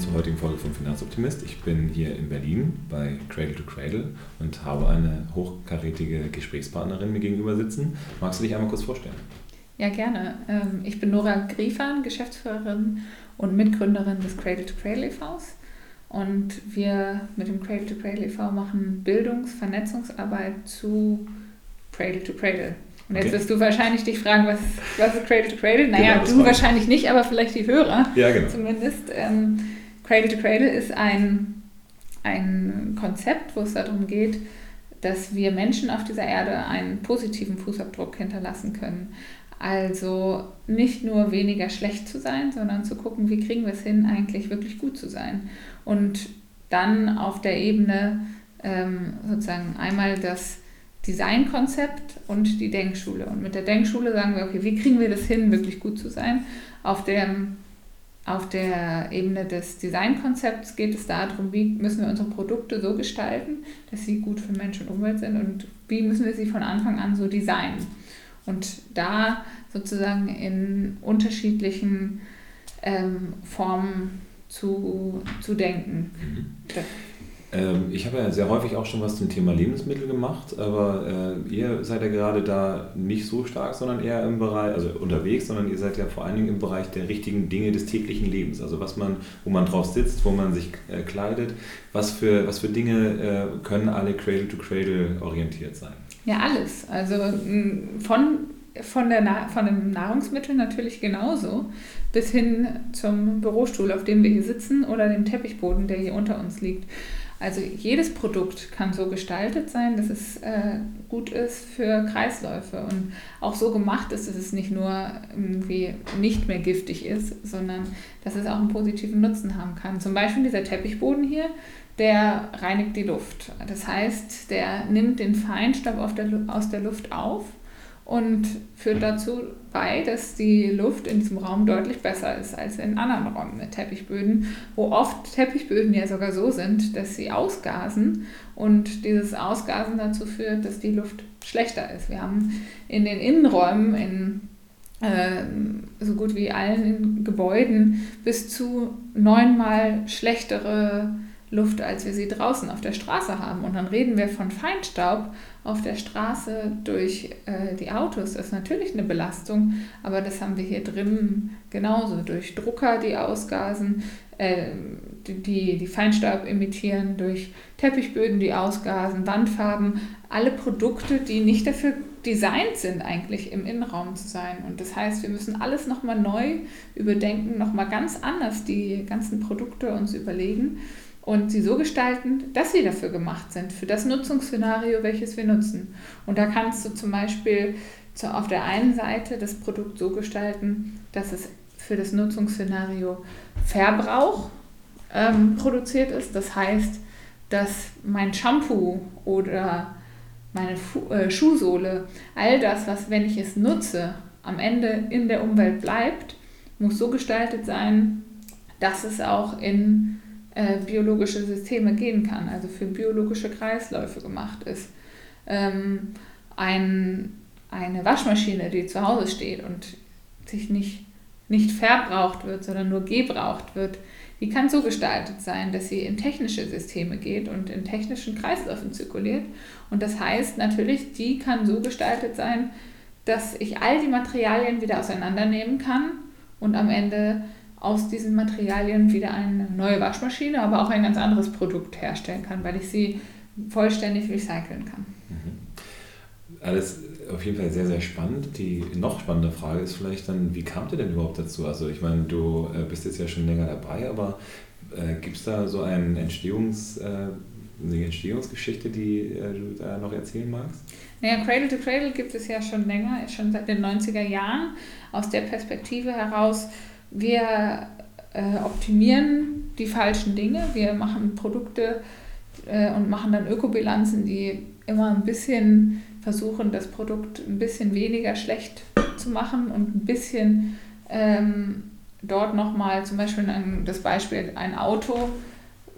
zur heutigen Folge von Finanzoptimist. Ich bin hier in Berlin bei Cradle to Cradle und habe eine hochkarätige Gesprächspartnerin mir gegenüber sitzen. Magst du dich einmal kurz vorstellen? Ja, gerne. Ähm, ich bin Nora Griefan, Geschäftsführerin und Mitgründerin des Cradle to Cradle e.V.s. Und wir mit dem Cradle to Cradle e.V. machen Bildungs-, Vernetzungsarbeit zu Cradle to Cradle. Und jetzt okay. wirst du wahrscheinlich dich fragen, was, was ist Cradle to Cradle? Naja, genau, du wahrscheinlich nicht, aber vielleicht die Hörer ja, genau. zumindest. Ähm, Cradle to Cradle ist ein, ein Konzept, wo es darum geht, dass wir Menschen auf dieser Erde einen positiven Fußabdruck hinterlassen können. Also nicht nur weniger schlecht zu sein, sondern zu gucken, wie kriegen wir es hin, eigentlich wirklich gut zu sein. Und dann auf der Ebene ähm, sozusagen einmal das Designkonzept und die Denkschule. Und mit der Denkschule sagen wir, okay, wie kriegen wir das hin, wirklich gut zu sein? Auf der, auf der Ebene des Designkonzepts geht es darum, wie müssen wir unsere Produkte so gestalten, dass sie gut für Mensch und Umwelt sind und wie müssen wir sie von Anfang an so designen. Und da sozusagen in unterschiedlichen ähm, Formen zu, zu denken. Mhm. Ähm, ich habe ja sehr häufig auch schon was zum Thema Lebensmittel gemacht, aber äh, ihr seid ja gerade da nicht so stark, sondern eher im Bereich, also unterwegs, sondern ihr seid ja vor allen Dingen im Bereich der richtigen Dinge des täglichen Lebens. Also was man, wo man drauf sitzt, wo man sich äh, kleidet, was für, was für Dinge äh, können alle Cradle to Cradle orientiert sein? Ja, alles. Also von von, der von den Nahrungsmitteln natürlich genauso, bis hin zum Bürostuhl, auf dem wir hier sitzen, oder dem Teppichboden, der hier unter uns liegt. Also jedes Produkt kann so gestaltet sein, dass es äh, gut ist für Kreisläufe und auch so gemacht ist, dass es nicht nur irgendwie nicht mehr giftig ist, sondern dass es auch einen positiven Nutzen haben kann. Zum Beispiel dieser Teppichboden hier, der reinigt die Luft. Das heißt, der nimmt den Feinstaub der, aus der Luft auf und führt dazu bei, dass die Luft in diesem Raum deutlich besser ist als in anderen Räumen mit Teppichböden, wo oft Teppichböden ja sogar so sind, dass sie ausgasen und dieses Ausgasen dazu führt, dass die Luft schlechter ist. Wir haben in den Innenräumen in äh, so gut wie allen Gebäuden bis zu neunmal schlechtere Luft, als wir sie draußen auf der Straße haben. Und dann reden wir von Feinstaub auf der Straße durch äh, die Autos. Ist natürlich eine Belastung, aber das haben wir hier drin genauso. Durch Drucker, die ausgasen, äh, die, die Feinstaub emittieren, durch Teppichböden, die ausgasen, Wandfarben, alle Produkte, die nicht dafür designt sind, eigentlich im Innenraum zu sein. Und das heißt, wir müssen alles nochmal neu überdenken, nochmal ganz anders die ganzen Produkte uns überlegen und sie so gestalten, dass sie dafür gemacht sind, für das Nutzungsszenario, welches wir nutzen. Und da kannst du zum Beispiel auf der einen Seite das Produkt so gestalten, dass es für das Nutzungsszenario Verbrauch ähm, produziert ist. Das heißt, dass mein Shampoo oder meine Fu äh, Schuhsohle, all das, was, wenn ich es nutze, am Ende in der Umwelt bleibt, muss so gestaltet sein, dass es auch in äh, biologische Systeme gehen kann, also für biologische Kreisläufe gemacht ist. Ähm, ein, eine Waschmaschine, die zu Hause steht und sich nicht, nicht verbraucht wird, sondern nur gebraucht wird, die kann so gestaltet sein, dass sie in technische Systeme geht und in technischen Kreisläufen zirkuliert. Und das heißt natürlich, die kann so gestaltet sein, dass ich all die Materialien wieder auseinandernehmen kann und am Ende aus diesen Materialien wieder eine neue Waschmaschine, aber auch ein ganz anderes Produkt herstellen kann, weil ich sie vollständig recyceln kann. Mhm. Alles auf jeden Fall sehr, sehr spannend. Die noch spannende Frage ist vielleicht dann, wie kamt ihr denn überhaupt dazu? Also ich meine, du äh, bist jetzt ja schon länger dabei, aber äh, gibt es da so einen Entstehungs, äh, eine Entstehungsgeschichte, die äh, du da noch erzählen magst? Naja, Cradle to Cradle gibt es ja schon länger, schon seit den 90er Jahren. Aus der Perspektive heraus, wir äh, optimieren die falschen Dinge, wir machen Produkte äh, und machen dann Ökobilanzen, die immer ein bisschen versuchen, das Produkt ein bisschen weniger schlecht zu machen und ein bisschen ähm, dort nochmal, zum Beispiel ein, das Beispiel, ein Auto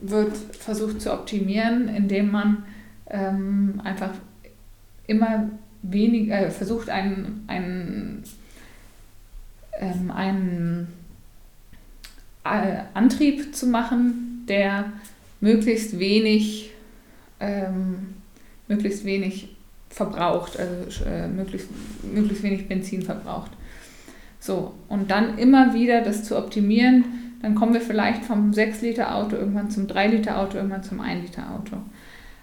wird versucht zu optimieren, indem man ähm, einfach immer weniger, äh, versucht, einen, einen, ähm, einen äh, Antrieb zu machen, der möglichst wenig, ähm, möglichst wenig verbraucht, also äh, möglichst, möglichst wenig Benzin verbraucht. So, und dann immer wieder das zu optimieren, dann kommen wir vielleicht vom 6-Liter-Auto irgendwann zum 3-Liter-Auto, irgendwann zum 1-Liter-Auto.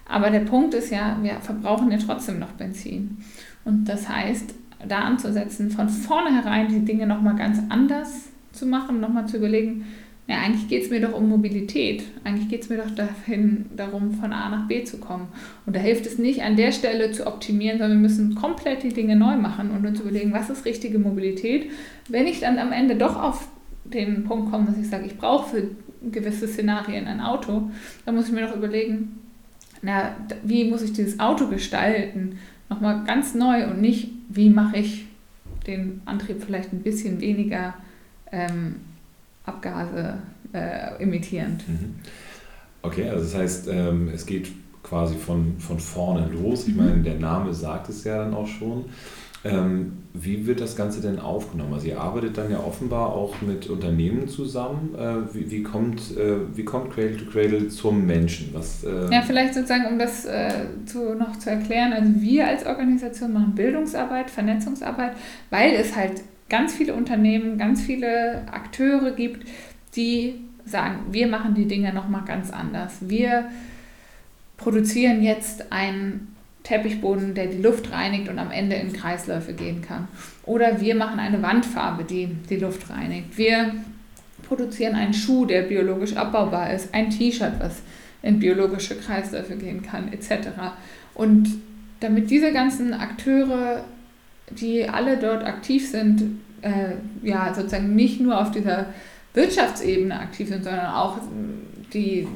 Aber der Punkt ist ja, wir verbrauchen ja trotzdem noch Benzin. Und das heißt, da anzusetzen, von vornherein die Dinge nochmal ganz anders zu machen, nochmal zu überlegen, ja, eigentlich geht es mir doch um Mobilität. Eigentlich geht es mir doch dahin, darum, von A nach B zu kommen. Und da hilft es nicht, an der Stelle zu optimieren, sondern wir müssen komplett die Dinge neu machen und uns überlegen, was ist richtige Mobilität. Wenn ich dann am Ende doch auf den Punkt komme, dass ich sage, ich brauche für gewisse Szenarien ein Auto, dann muss ich mir doch überlegen, na, wie muss ich dieses Auto gestalten? Nochmal ganz neu und nicht, wie mache ich den Antrieb vielleicht ein bisschen weniger ähm, Abgase äh, emittierend. Mhm. Okay, also das heißt, ähm, es geht quasi von, von vorne los. Ich mhm. meine, der Name sagt es ja dann auch schon. Ähm, wie wird das Ganze denn aufgenommen? Also ihr arbeitet dann ja offenbar auch mit Unternehmen zusammen. Äh, wie, wie, kommt, äh, wie kommt Cradle to Cradle zum Menschen? Was, äh ja, vielleicht sozusagen, um das äh, zu, noch zu erklären. Also wir als Organisation machen Bildungsarbeit, Vernetzungsarbeit, weil es halt ganz viele Unternehmen, ganz viele Akteure gibt, die sagen, wir machen die Dinge nochmal ganz anders. Wir produzieren jetzt einen Teppichboden, der die Luft reinigt und am Ende in Kreisläufe gehen kann. Oder wir machen eine Wandfarbe, die die Luft reinigt. Wir produzieren einen Schuh, der biologisch abbaubar ist, ein T-Shirt, was in biologische Kreisläufe gehen kann, etc. Und damit diese ganzen Akteure die alle dort aktiv sind, äh, ja, sozusagen nicht nur auf dieser Wirtschaftsebene aktiv sind, sondern auch die,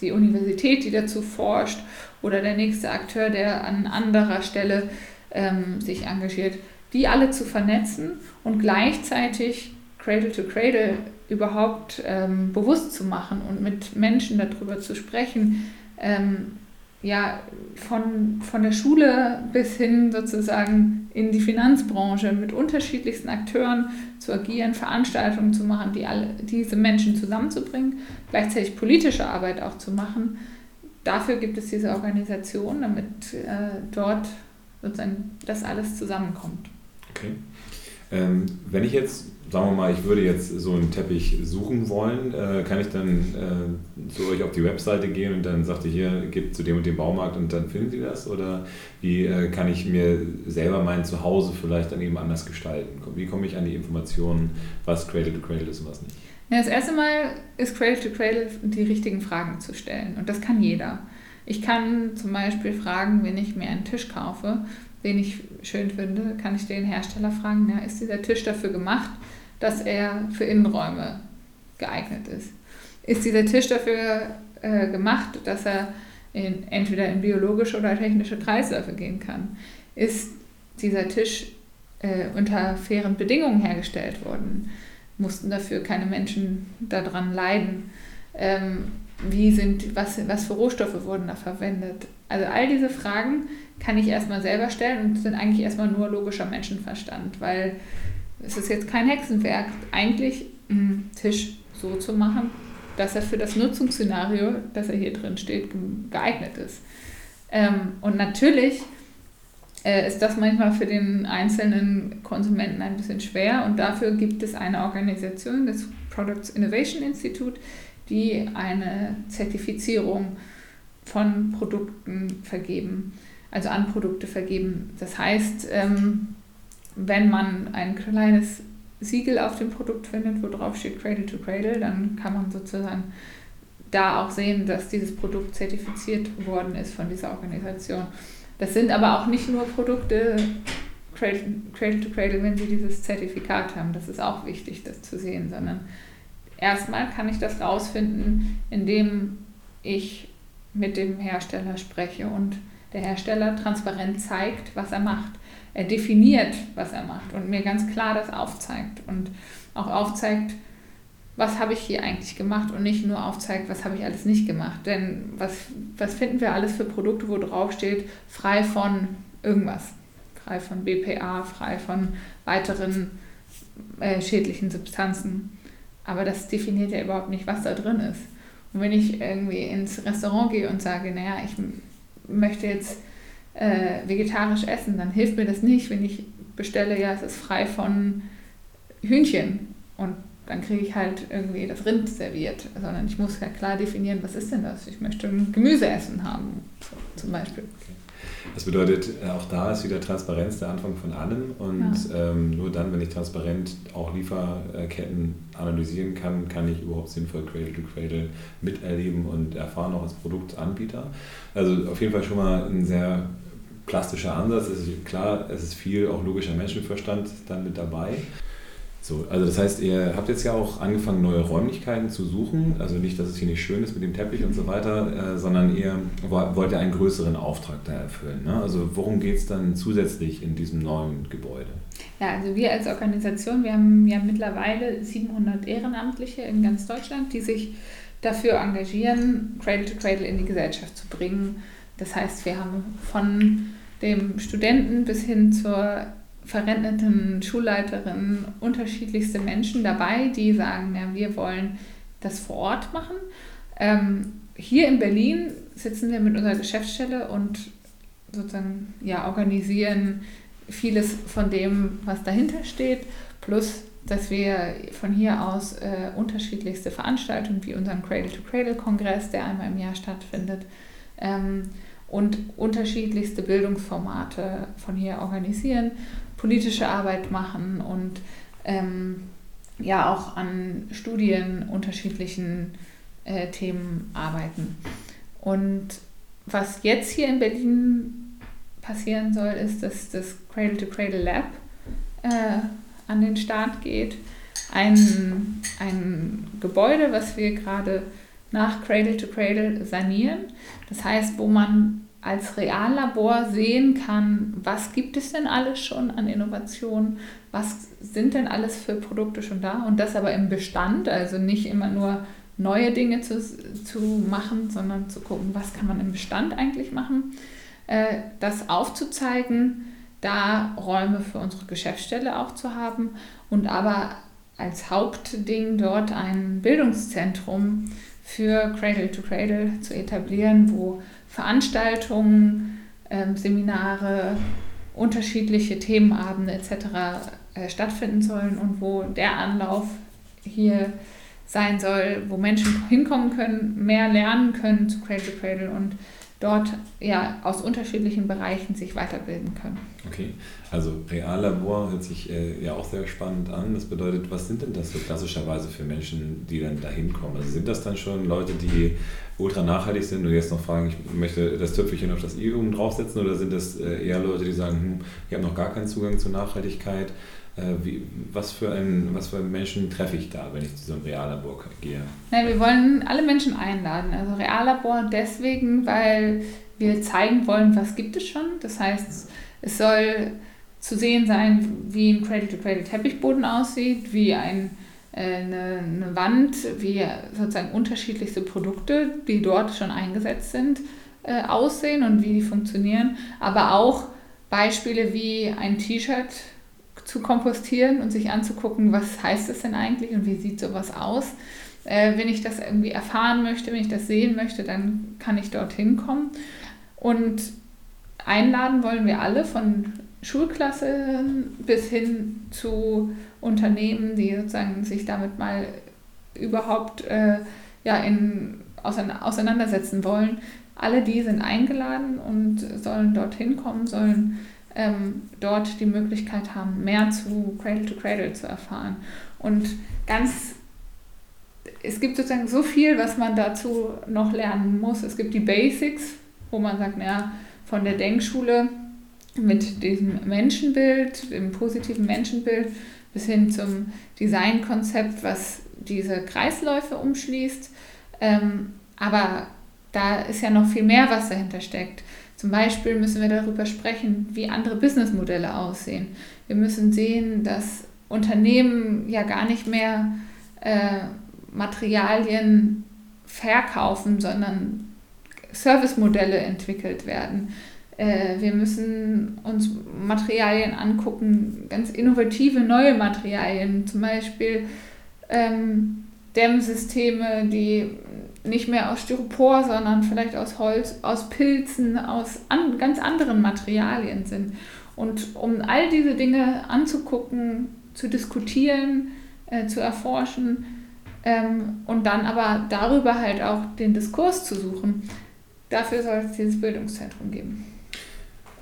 die Universität, die dazu forscht oder der nächste Akteur, der an anderer Stelle ähm, sich engagiert, die alle zu vernetzen und gleichzeitig Cradle to Cradle überhaupt ähm, bewusst zu machen und mit Menschen darüber zu sprechen, ähm, ja, von, von der Schule bis hin sozusagen in die Finanzbranche mit unterschiedlichsten Akteuren zu agieren, Veranstaltungen zu machen, die alle, diese Menschen zusammenzubringen, gleichzeitig politische Arbeit auch zu machen. Dafür gibt es diese Organisation, damit äh, dort sozusagen das alles zusammenkommt. Okay. Ähm, wenn ich jetzt sagen wir mal, ich würde jetzt so einen Teppich suchen wollen, äh, kann ich dann äh, zu euch auf die Webseite gehen und dann sagt ihr hier, gibt zu dem und dem Baumarkt und dann finden Sie das? Oder wie äh, kann ich mir selber mein Zuhause vielleicht dann eben anders gestalten? Wie komme ich an die Informationen, was Cradle to Cradle ist und was nicht? Ja, das erste Mal ist Cradle to Cradle die richtigen Fragen zu stellen und das kann jeder. Ich kann zum Beispiel fragen, wenn ich mir einen Tisch kaufe, den ich schön finde, kann ich den Hersteller fragen, ja, ist dieser Tisch dafür gemacht, dass er für Innenräume geeignet ist. Ist dieser Tisch dafür äh, gemacht, dass er in, entweder in biologische oder technische Kreisläufe gehen kann? Ist dieser Tisch äh, unter fairen Bedingungen hergestellt worden? Mussten dafür keine Menschen daran leiden? Ähm, wie sind, was, was für Rohstoffe wurden da verwendet? Also all diese Fragen kann ich erstmal selber stellen und sind eigentlich erstmal nur logischer Menschenverstand, weil es ist jetzt kein Hexenwerk, eigentlich einen Tisch so zu machen, dass er für das Nutzungsszenario, das er hier drin steht, geeignet ist. Ähm, und natürlich äh, ist das manchmal für den einzelnen Konsumenten ein bisschen schwer und dafür gibt es eine Organisation, das Products Innovation Institute, die eine Zertifizierung von Produkten vergeben, also an Produkte vergeben. Das heißt, ähm, wenn man ein kleines Siegel auf dem Produkt findet, wo drauf steht Cradle to Cradle, dann kann man sozusagen da auch sehen, dass dieses Produkt zertifiziert worden ist von dieser Organisation. Das sind aber auch nicht nur Produkte Cradle, to Cradle, wenn sie dieses Zertifikat haben. Das ist auch wichtig, das zu sehen, sondern erstmal kann ich das rausfinden, indem ich mit dem Hersteller spreche und der Hersteller transparent zeigt, was er macht er definiert, was er macht und mir ganz klar das aufzeigt und auch aufzeigt, was habe ich hier eigentlich gemacht und nicht nur aufzeigt, was habe ich alles nicht gemacht. Denn was, was finden wir alles für Produkte, wo drauf steht, frei von irgendwas, frei von BPA, frei von weiteren äh, schädlichen Substanzen. aber das definiert ja überhaupt nicht, was da drin ist. Und wenn ich irgendwie ins Restaurant gehe und sage, naja, ich möchte jetzt äh, vegetarisch essen, dann hilft mir das nicht, wenn ich bestelle, ja, es ist frei von Hühnchen und dann kriege ich halt irgendwie das Rind serviert, sondern ich muss ja klar definieren, was ist denn das? Ich möchte ein Gemüseessen haben, zum Beispiel. Das bedeutet, äh, auch da ist wieder Transparenz der Anfang von allem und ja. ähm, nur dann, wenn ich transparent auch Lieferketten analysieren kann, kann ich überhaupt sinnvoll Cradle to Cradle miterleben und erfahren auch als Produktanbieter. Also auf jeden Fall schon mal ein sehr plastischer Ansatz. Es ist klar, es ist viel auch logischer Menschenverstand dann mit dabei. So, also das heißt, ihr habt jetzt ja auch angefangen, neue Räumlichkeiten zu suchen. Also nicht, dass es hier nicht schön ist mit dem Teppich und so weiter, äh, sondern ihr wollt ja einen größeren Auftrag da erfüllen. Ne? Also worum geht es dann zusätzlich in diesem neuen Gebäude? Ja, also wir als Organisation, wir haben ja mittlerweile 700 Ehrenamtliche in ganz Deutschland, die sich dafür engagieren, Cradle to Cradle in die Gesellschaft zu bringen. Das heißt, wir haben von dem Studenten bis hin zur verrenteten Schulleiterinnen unterschiedlichste Menschen dabei, die sagen, ja, wir wollen das vor Ort machen. Ähm, hier in Berlin sitzen wir mit unserer Geschäftsstelle und sozusagen ja, organisieren vieles von dem, was dahinter steht, plus dass wir von hier aus äh, unterschiedlichste Veranstaltungen wie unseren Cradle-to-Cradle-Kongress, der einmal im Jahr stattfindet, ähm, und unterschiedlichste Bildungsformate von hier organisieren politische Arbeit machen und ähm, ja auch an Studien unterschiedlichen äh, Themen arbeiten. Und was jetzt hier in Berlin passieren soll, ist, dass das Cradle to Cradle Lab äh, an den Start geht. Ein, ein Gebäude, was wir gerade nach Cradle to Cradle sanieren. Das heißt, wo man als Reallabor sehen kann, was gibt es denn alles schon an Innovationen, was sind denn alles für Produkte schon da? Und das aber im Bestand, also nicht immer nur neue Dinge zu, zu machen, sondern zu gucken, was kann man im Bestand eigentlich machen, äh, das aufzuzeigen, da Räume für unsere Geschäftsstelle auch zu haben und aber als Hauptding dort ein Bildungszentrum für Cradle to Cradle zu etablieren, wo Veranstaltungen, ähm, Seminare, unterschiedliche Themenabende etc. Äh, stattfinden sollen und wo der Anlauf hier sein soll, wo Menschen hinkommen können, mehr lernen können zu Cradle to Cradle und dort ja aus unterschiedlichen Bereichen sich weiterbilden können. Okay, also Reallabor hört sich äh, ja auch sehr spannend an. Das bedeutet, was sind denn das so klassischerweise für Menschen, die dann da hinkommen? Also sind das dann schon Leute, die ultra nachhaltig sind und jetzt noch fragen, ich möchte das Töpfelchen auf das I oben draufsetzen oder sind das äh, eher Leute, die sagen, hm, ich habe noch gar keinen Zugang zur Nachhaltigkeit? Äh, wie, was, für ein, was für Menschen treffe ich da, wenn ich zu so einem Reallabor gehe? Nein, wir wollen alle Menschen einladen. Also Reallabor deswegen, weil wir zeigen wollen, was gibt es schon. Das heißt, es soll zu sehen sein, wie ein Cradle-to-Cradle-Teppichboden aussieht, wie ein, äh, eine, eine Wand, wie sozusagen unterschiedlichste Produkte, die dort schon eingesetzt sind, äh, aussehen und wie die funktionieren. Aber auch Beispiele wie ein T-Shirt zu kompostieren und sich anzugucken, was heißt das denn eigentlich und wie sieht sowas aus. Äh, wenn ich das irgendwie erfahren möchte, wenn ich das sehen möchte, dann kann ich dorthin kommen. Und einladen wollen wir alle von Schulklassen bis hin zu Unternehmen, die sozusagen sich damit mal überhaupt äh, ja, in, auseinandersetzen wollen. Alle die sind eingeladen und sollen dorthin kommen, sollen ähm, dort die Möglichkeit haben, mehr zu Cradle to Cradle zu erfahren. Und ganz, es gibt sozusagen so viel, was man dazu noch lernen muss. Es gibt die Basics, wo man sagt, naja, von der Denkschule mit diesem Menschenbild, dem positiven Menschenbild, bis hin zum Designkonzept, was diese Kreisläufe umschließt. Ähm, aber da ist ja noch viel mehr, was dahinter steckt. Zum Beispiel müssen wir darüber sprechen, wie andere Businessmodelle aussehen. Wir müssen sehen, dass Unternehmen ja gar nicht mehr äh, Materialien verkaufen, sondern Servicemodelle entwickelt werden. Äh, wir müssen uns Materialien angucken, ganz innovative neue Materialien, zum Beispiel ähm, Dämmsysteme, die nicht mehr aus Styropor, sondern vielleicht aus Holz, aus Pilzen, aus an, ganz anderen Materialien sind. Und um all diese Dinge anzugucken, zu diskutieren, äh, zu erforschen ähm, und dann aber darüber halt auch den Diskurs zu suchen, dafür soll es dieses Bildungszentrum geben.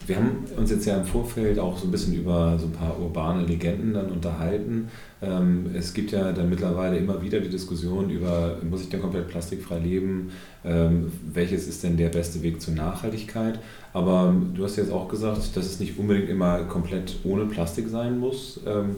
Wir haben uns jetzt ja im Vorfeld auch so ein bisschen über so ein paar urbane Legenden dann unterhalten. Ähm, es gibt ja dann mittlerweile immer wieder die Diskussion über, muss ich denn komplett plastikfrei leben? Ähm, welches ist denn der beste Weg zur Nachhaltigkeit? Aber du hast jetzt auch gesagt, dass es nicht unbedingt immer komplett ohne Plastik sein muss. Ähm,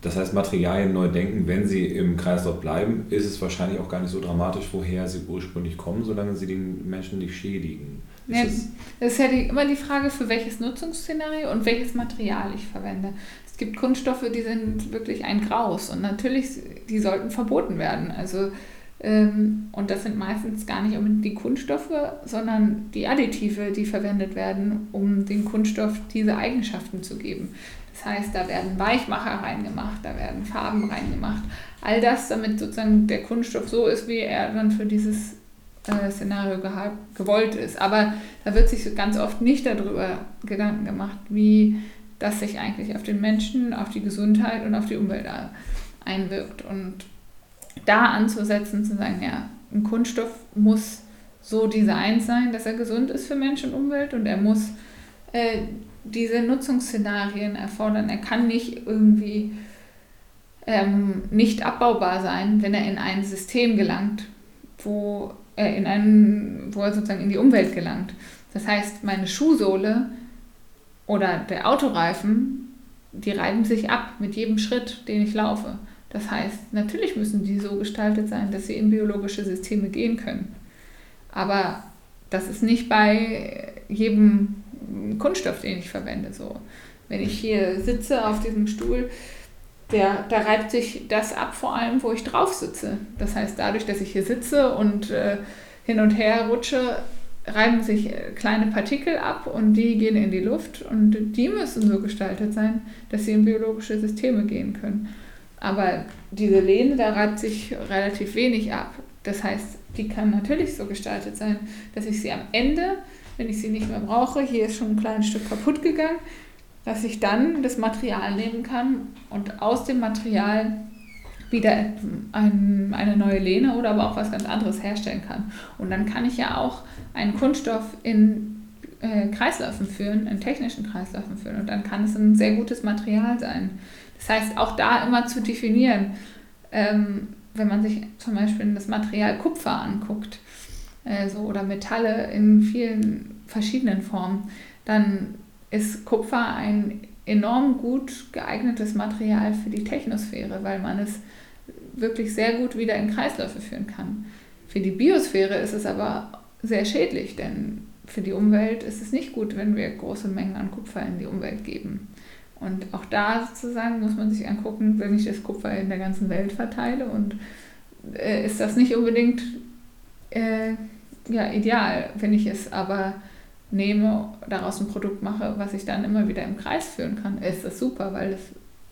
das heißt, Materialien neu denken, wenn sie im Kreislauf bleiben, ist es wahrscheinlich auch gar nicht so dramatisch, woher sie ursprünglich kommen, solange sie den Menschen nicht schädigen. Ja, das ist ja die, immer die Frage, für welches Nutzungsszenario und welches Material ich verwende. Es gibt Kunststoffe, die sind wirklich ein Graus und natürlich, die sollten verboten werden. Also, ähm, und das sind meistens gar nicht unbedingt die Kunststoffe, sondern die Additive, die verwendet werden, um dem Kunststoff diese Eigenschaften zu geben. Das heißt, da werden Weichmacher reingemacht, da werden Farben reingemacht. All das, damit sozusagen der Kunststoff so ist, wie er dann für dieses äh, Szenario gewollt ist. Aber da wird sich ganz oft nicht darüber Gedanken gemacht, wie das sich eigentlich auf den Menschen, auf die Gesundheit und auf die Umwelt einwirkt. Und da anzusetzen, zu sagen, ja, ein Kunststoff muss so designt sein, dass er gesund ist für Mensch und Umwelt und er muss äh, diese Nutzungsszenarien erfordern. Er kann nicht irgendwie ähm, nicht abbaubar sein, wenn er in ein System gelangt, wo äh, in einen, wo er sozusagen in die Umwelt gelangt. Das heißt, meine Schuhsohle oder der Autoreifen, die reiben sich ab mit jedem Schritt, den ich laufe. Das heißt, natürlich müssen die so gestaltet sein, dass sie in biologische Systeme gehen können. Aber das ist nicht bei jedem Kunststoff, den ich verwende. So, wenn ich hier sitze auf diesem Stuhl, der, da reibt sich das ab, vor allem, wo ich drauf sitze. Das heißt, dadurch, dass ich hier sitze und äh, hin und her rutsche, reiben sich äh, kleine Partikel ab und die gehen in die Luft und die müssen so gestaltet sein, dass sie in biologische Systeme gehen können. Aber diese Lehne, da reibt sich relativ wenig ab. Das heißt, die kann natürlich so gestaltet sein, dass ich sie am Ende, wenn ich sie nicht mehr brauche, hier ist schon ein kleines Stück kaputt gegangen, dass ich dann das Material nehmen kann und aus dem Material wieder ein, eine neue Lehne oder aber auch was ganz anderes herstellen kann. Und dann kann ich ja auch einen Kunststoff in äh, Kreisläufen führen, in technischen Kreisläufen führen. Und dann kann es ein sehr gutes Material sein. Das heißt, auch da immer zu definieren, ähm, wenn man sich zum Beispiel das Material Kupfer anguckt äh, so, oder Metalle in vielen verschiedenen Formen, dann ist Kupfer ein enorm gut geeignetes Material für die Technosphäre, weil man es wirklich sehr gut wieder in Kreisläufe führen kann. Für die Biosphäre ist es aber sehr schädlich, denn für die Umwelt ist es nicht gut, wenn wir große Mengen an Kupfer in die Umwelt geben. Und auch da sozusagen muss man sich angucken, wenn ich das Kupfer in der ganzen Welt verteile und äh, ist das nicht unbedingt äh, ja, ideal, wenn ich es aber nehme, daraus ein Produkt mache, was ich dann immer wieder im Kreis führen kann, ist das super, weil es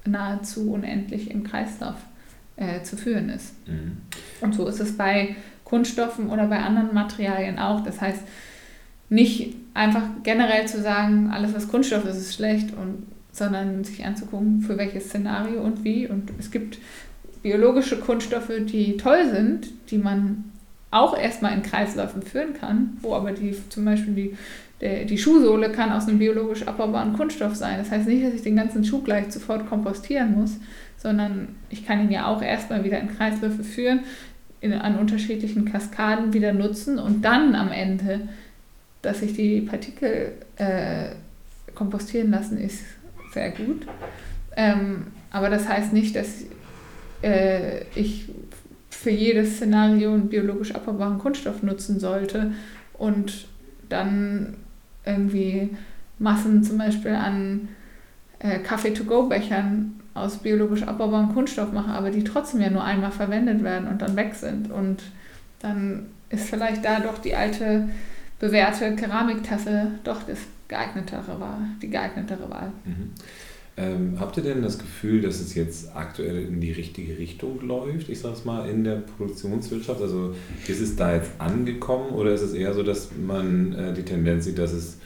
nahezu unendlich im Kreislauf äh, zu führen ist. Mhm. Und so ist es bei Kunststoffen oder bei anderen Materialien auch. Das heißt, nicht einfach generell zu sagen, alles was Kunststoff ist, ist schlecht, und, sondern sich anzugucken, für welches Szenario und wie. Und es gibt biologische Kunststoffe, die toll sind, die man auch erstmal in Kreisläufen führen kann, wo aber die zum Beispiel die die Schuhsohle kann aus einem biologisch abbaubaren Kunststoff sein. Das heißt nicht, dass ich den ganzen Schuh gleich sofort kompostieren muss, sondern ich kann ihn ja auch erstmal wieder in Kreisläufe führen, in, an unterschiedlichen Kaskaden wieder nutzen und dann am Ende, dass sich die Partikel äh, kompostieren lassen, ist sehr gut. Ähm, aber das heißt nicht, dass äh, ich für jedes Szenario einen biologisch abbaubaren Kunststoff nutzen sollte und dann irgendwie Massen zum Beispiel an äh, Kaffee-to-go-Bechern aus biologisch abbaubarem Kunststoff mache, aber die trotzdem ja nur einmal verwendet werden und dann weg sind. Und dann ist vielleicht da doch die alte bewährte Keramiktasse doch das geeignetere Wahl, die geeignetere Wahl. Mhm. Ähm, habt ihr denn das Gefühl, dass es jetzt aktuell in die richtige Richtung läuft, ich sage es mal, in der Produktionswirtschaft? Also ist es da jetzt angekommen oder ist es eher so, dass man äh, die Tendenz sieht, dass es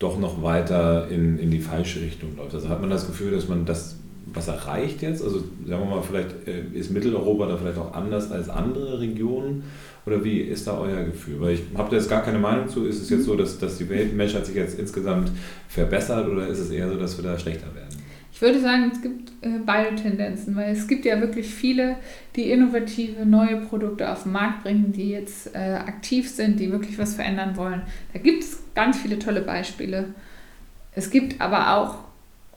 doch noch weiter in, in die falsche Richtung läuft? Also hat man das Gefühl, dass man das was erreicht jetzt? Also sagen wir mal, vielleicht äh, ist Mitteleuropa da vielleicht auch anders als andere Regionen oder wie ist da euer Gefühl? Weil ich habe da jetzt gar keine Meinung zu. Ist es jetzt so, dass, dass die Weltmenschheit sich jetzt insgesamt verbessert oder ist es eher so, dass wir da schlechter werden? Ich würde sagen, es gibt äh, beide Tendenzen, weil es gibt ja wirklich viele, die innovative neue Produkte auf den Markt bringen, die jetzt äh, aktiv sind, die wirklich was verändern wollen. Da gibt es ganz viele tolle Beispiele. Es gibt aber auch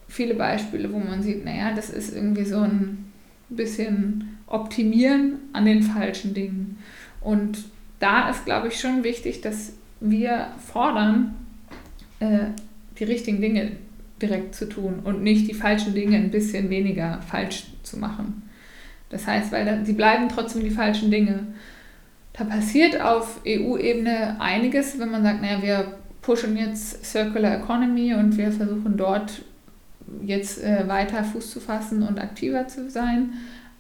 viele Beispiele, wo man sieht, naja, das ist irgendwie so ein bisschen Optimieren an den falschen Dingen. Und da ist, glaube ich, schon wichtig, dass wir fordern, äh, die richtigen Dinge direkt zu tun und nicht die falschen Dinge ein bisschen weniger falsch zu machen. Das heißt, weil sie bleiben trotzdem die falschen Dinge. Da passiert auf EU-Ebene einiges, wenn man sagt, naja, wir pushen jetzt Circular Economy und wir versuchen dort jetzt äh, weiter Fuß zu fassen und aktiver zu sein.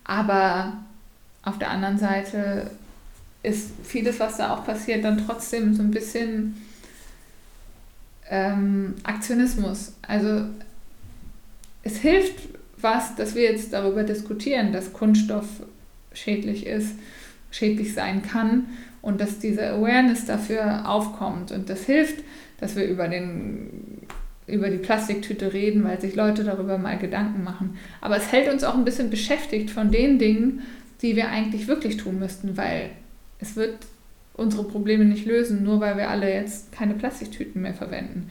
Aber auf der anderen Seite ist vieles, was da auch passiert, dann trotzdem so ein bisschen ähm, Aktionismus. Also es hilft was, dass wir jetzt darüber diskutieren, dass Kunststoff schädlich ist, schädlich sein kann und dass diese Awareness dafür aufkommt. Und das hilft, dass wir über den über die Plastiktüte reden, weil sich Leute darüber mal Gedanken machen. Aber es hält uns auch ein bisschen beschäftigt von den Dingen, die wir eigentlich wirklich tun müssten, weil es wird unsere Probleme nicht lösen, nur weil wir alle jetzt keine Plastiktüten mehr verwenden.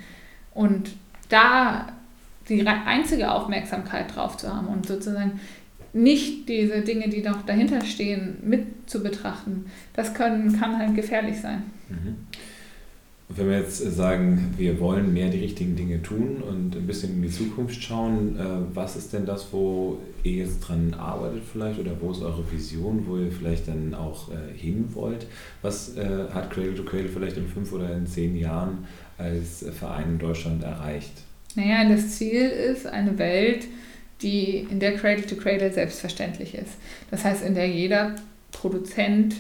Und da die einzige Aufmerksamkeit drauf zu haben und sozusagen nicht diese Dinge, die noch dahinter stehen, mit zu betrachten, das können, kann halt gefährlich sein. Mhm. Und wenn wir jetzt sagen, wir wollen mehr die richtigen Dinge tun und ein bisschen in die Zukunft schauen, äh, was ist denn das, wo ihr jetzt dran arbeitet vielleicht oder wo ist eure Vision, wo ihr vielleicht dann auch äh, hin wollt? Was äh, hat Cradle to Cradle vielleicht in fünf oder in zehn Jahren als Verein in Deutschland erreicht? Naja, das Ziel ist eine Welt, die in der Cradle to Cradle selbstverständlich ist. Das heißt, in der jeder Produzent,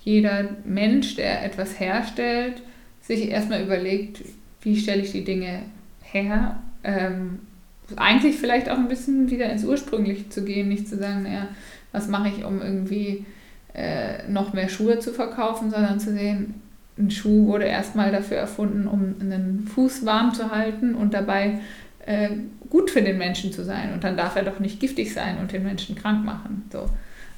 jeder Mensch, der etwas herstellt, sich erstmal überlegt, wie stelle ich die Dinge her. Ähm, eigentlich vielleicht auch ein bisschen wieder ins Ursprüngliche zu gehen, nicht zu sagen, naja, was mache ich, um irgendwie äh, noch mehr Schuhe zu verkaufen, sondern zu sehen, ein Schuh wurde erstmal dafür erfunden, um einen Fuß warm zu halten und dabei äh, gut für den Menschen zu sein. Und dann darf er doch nicht giftig sein und den Menschen krank machen. So.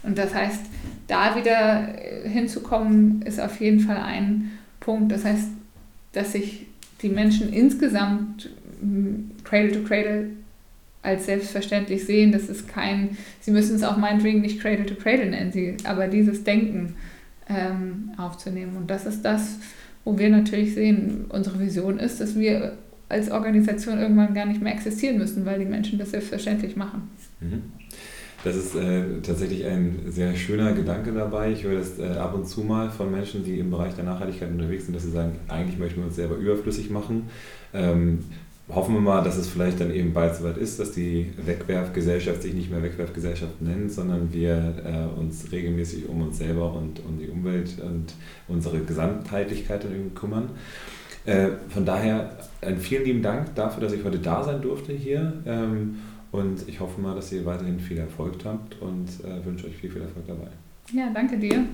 Und das heißt, da wieder äh, hinzukommen, ist auf jeden Fall ein Punkt. Das heißt, dass sich die Menschen insgesamt mm, Cradle to Cradle als selbstverständlich sehen. Das ist kein, sie müssen es auch meinetwegen nicht Cradle to Cradle nennen, sie, aber dieses Denken ähm, aufzunehmen. Und das ist das, wo wir natürlich sehen, unsere Vision ist, dass wir als Organisation irgendwann gar nicht mehr existieren müssen, weil die Menschen das selbstverständlich machen. Mhm. Das ist äh, tatsächlich ein sehr schöner Gedanke dabei. Ich höre das äh, ab und zu mal von Menschen, die im Bereich der Nachhaltigkeit unterwegs sind, dass sie sagen, eigentlich möchten wir uns selber überflüssig machen. Ähm, hoffen wir mal, dass es vielleicht dann eben bald soweit ist, dass die Wegwerfgesellschaft sich nicht mehr Wegwerfgesellschaft nennt, sondern wir äh, uns regelmäßig um uns selber und um die Umwelt und unsere Gesamtheitlichkeit kümmern. Äh, von daher einen vielen lieben Dank dafür, dass ich heute da sein durfte hier. Ähm, und ich hoffe mal, dass ihr weiterhin viel Erfolg habt und äh, wünsche euch viel, viel Erfolg dabei. Ja, danke dir.